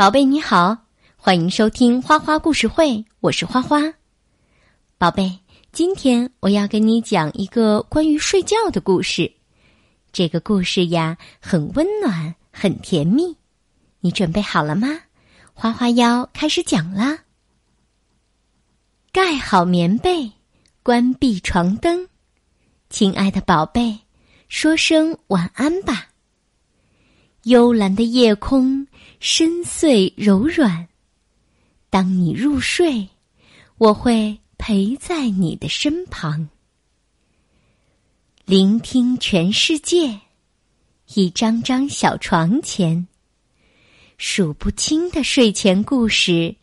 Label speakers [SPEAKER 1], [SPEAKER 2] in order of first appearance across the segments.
[SPEAKER 1] 宝贝你好，欢迎收听花花故事会，我是花花。宝贝，今天我要跟你讲一个关于睡觉的故事。这个故事呀，很温暖，很甜蜜。你准备好了吗？花花要开始讲啦。盖好棉被，关闭床灯，亲爱的宝贝，说声晚安吧。幽蓝的夜空。深邃柔软，当你入睡，我会陪在你的身旁，聆听全世界。一张张小床前，数不清的睡前故事，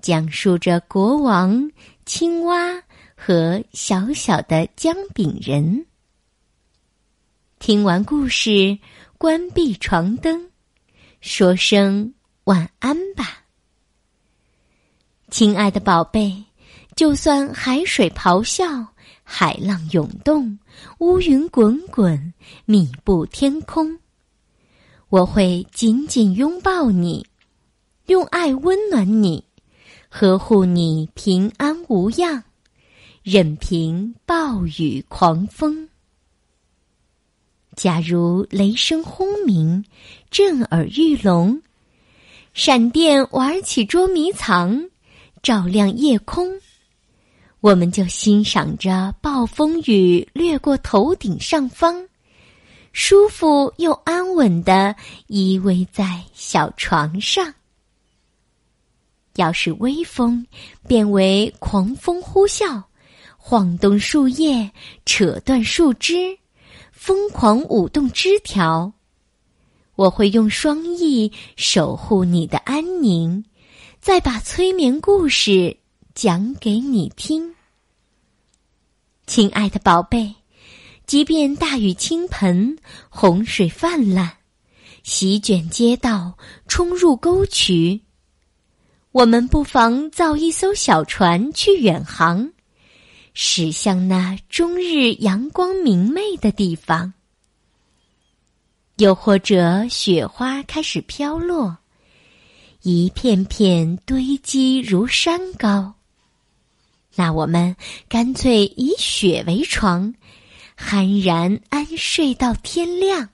[SPEAKER 1] 讲述着国王、青蛙和小小的姜饼人。听完故事，关闭床灯。说声晚安吧，亲爱的宝贝。就算海水咆哮，海浪涌动，乌云滚滚，密布天空，我会紧紧拥抱你，用爱温暖你，呵护你平安无恙，任凭暴雨狂风。假如雷声轰鸣，震耳欲聋；闪电玩起捉迷藏，照亮夜空，我们就欣赏着暴风雨掠过头顶上方，舒服又安稳的依偎在小床上。要是微风变为狂风呼啸，晃动树叶，扯断树枝。疯狂舞动枝条，我会用双翼守护你的安宁，再把催眠故事讲给你听。亲爱的宝贝，即便大雨倾盆，洪水泛滥，席卷街道，冲入沟渠，我们不妨造一艘小船去远航。驶向那终日阳光明媚的地方，又或者雪花开始飘落，一片片堆积如山高。那我们干脆以雪为床，酣然安睡到天亮。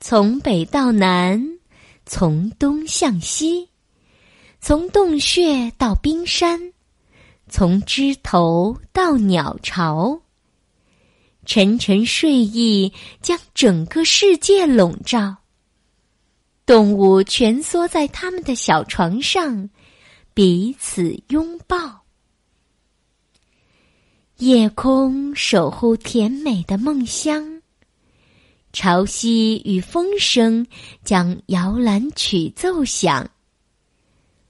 [SPEAKER 1] 从北到南，从东向西，从洞穴到冰山。从枝头到鸟巢，沉沉睡意将整个世界笼罩。动物蜷缩在他们的小床上，彼此拥抱。夜空守护甜美的梦乡，潮汐与风声将摇篮曲奏响。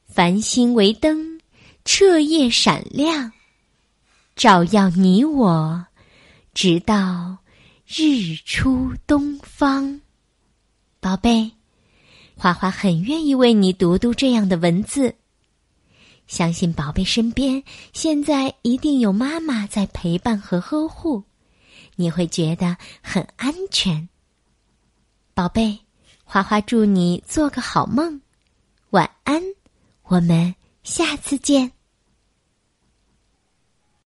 [SPEAKER 1] 繁星为灯。彻夜闪亮，照耀你我，直到日出东方。宝贝，花花很愿意为你读读这样的文字。相信宝贝身边现在一定有妈妈在陪伴和呵护，你会觉得很安全。宝贝，花花祝你做个好梦，晚安，我们下次见。